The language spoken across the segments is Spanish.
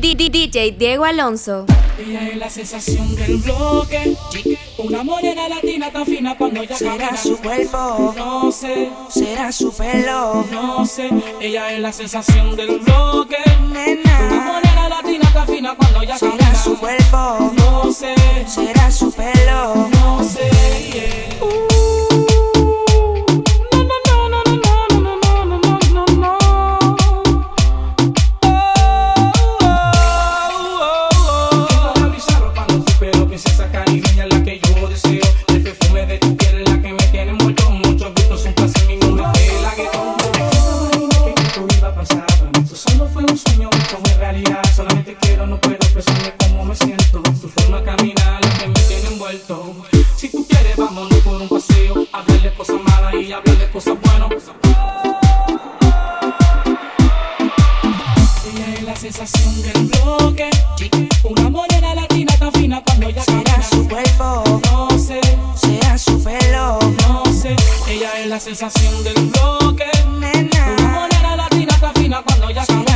D -D DJ Diego Alonso. Ella es la sensación del bloque. Una morena latina tan fina cuando ella Será su cuerpo. No sé. Será su pelo. No sé. Ella es la sensación del bloque. Nena. Una morena latina tan fina cuando ella Será. Será su cuerpo. No sé. Será su pelo. No sé. Uh. voy a.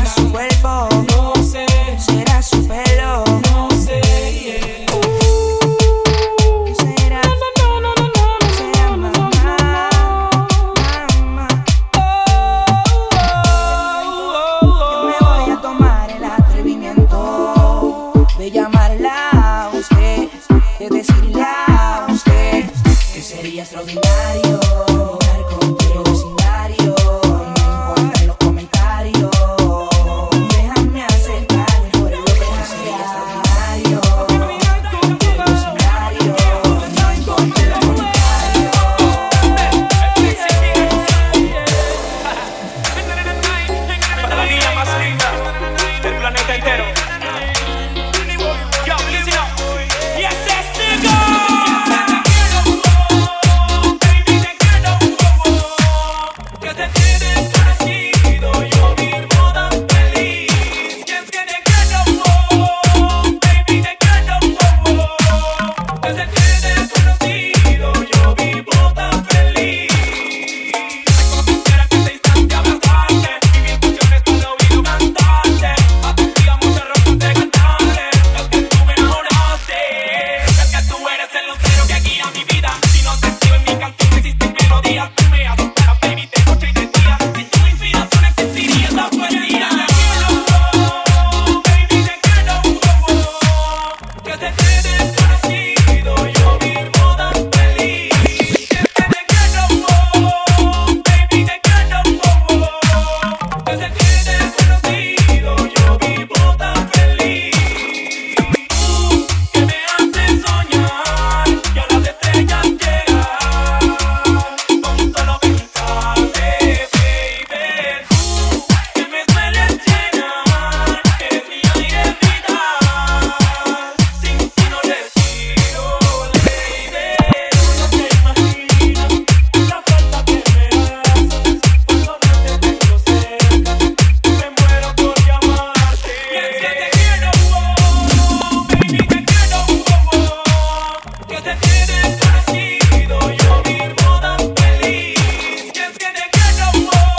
whoa.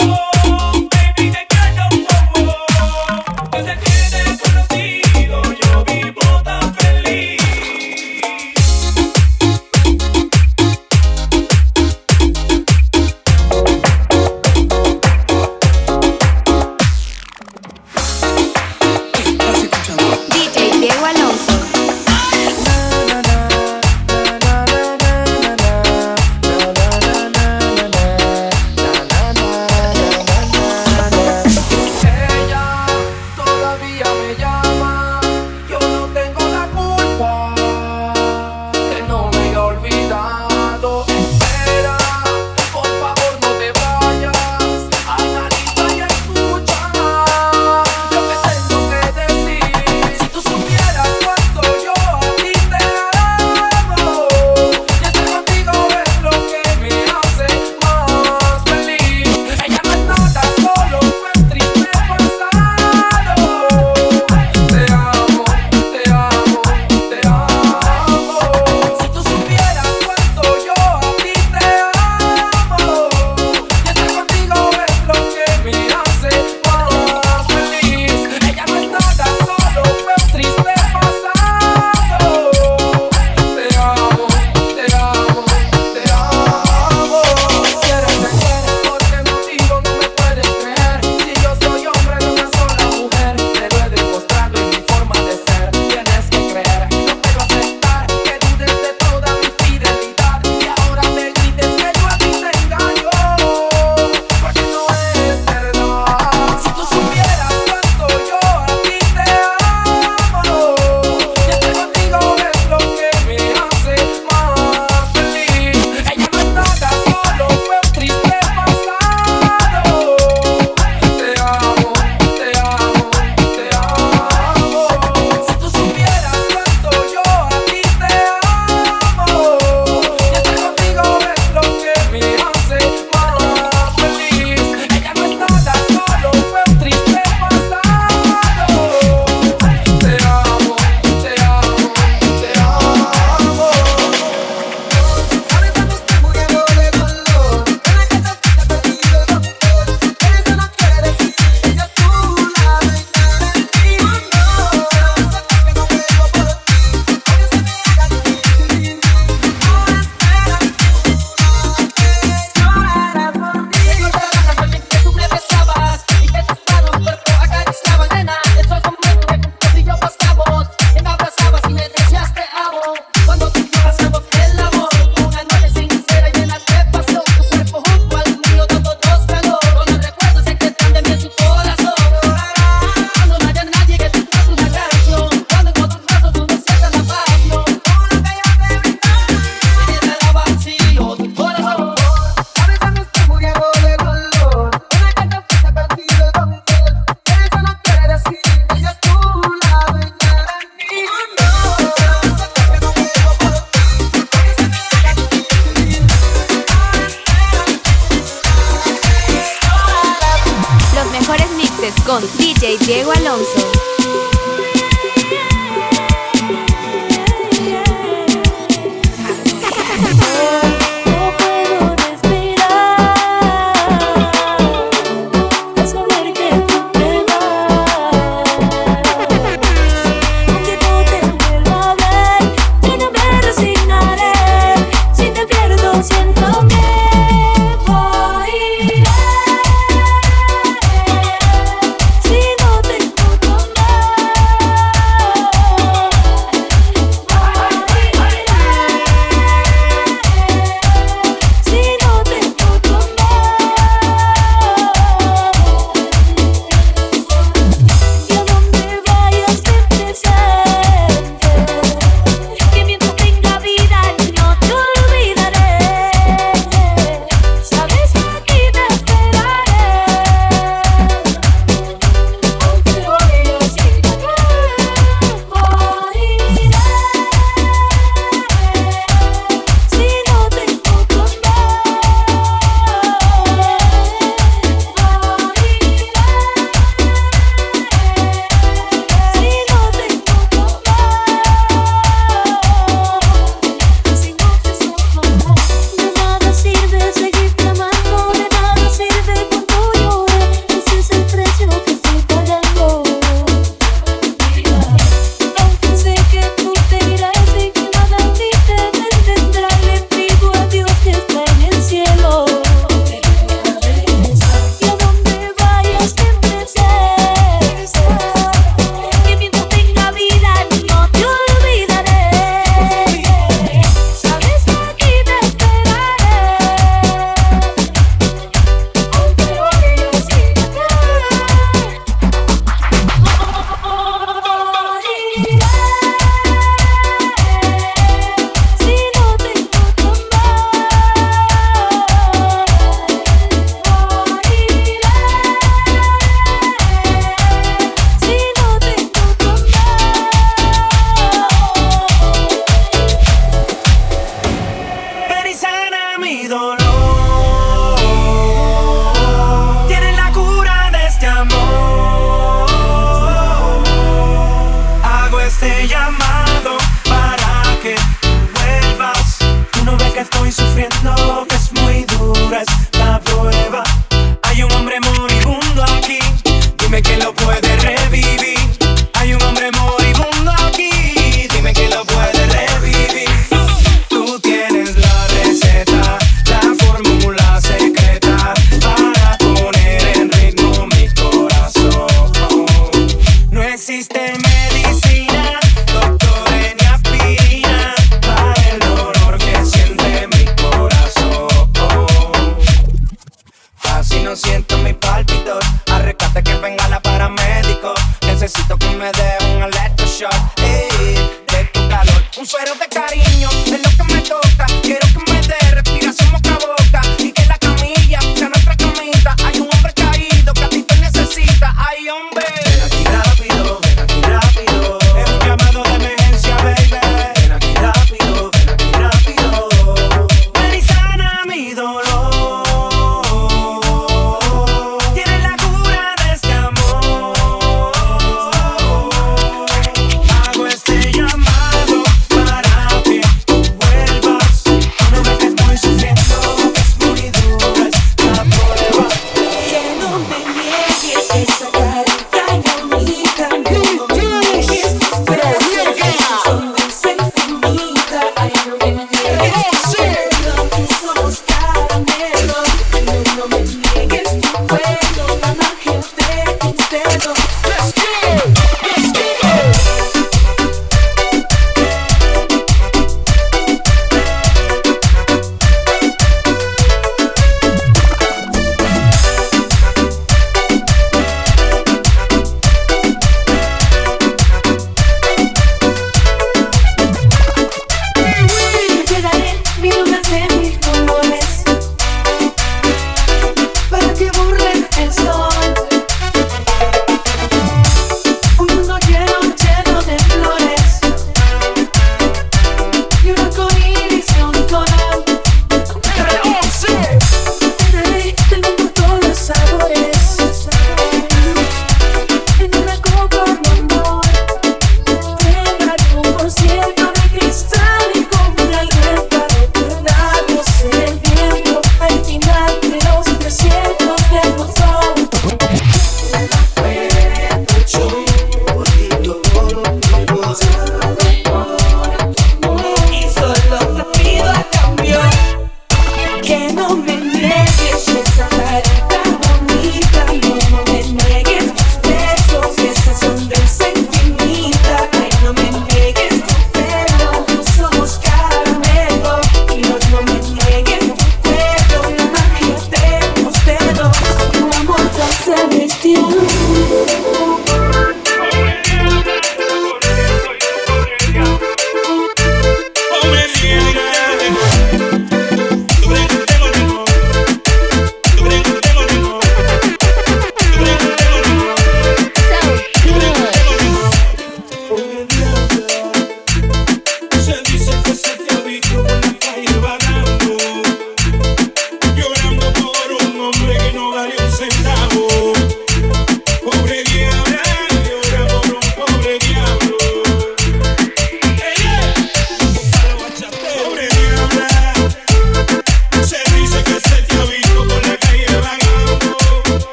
siento mi palpitor. A que venga la paramédico. Necesito que me dé un electroshock. Ey, de tu calor, un suero de cariño es lo que me toca.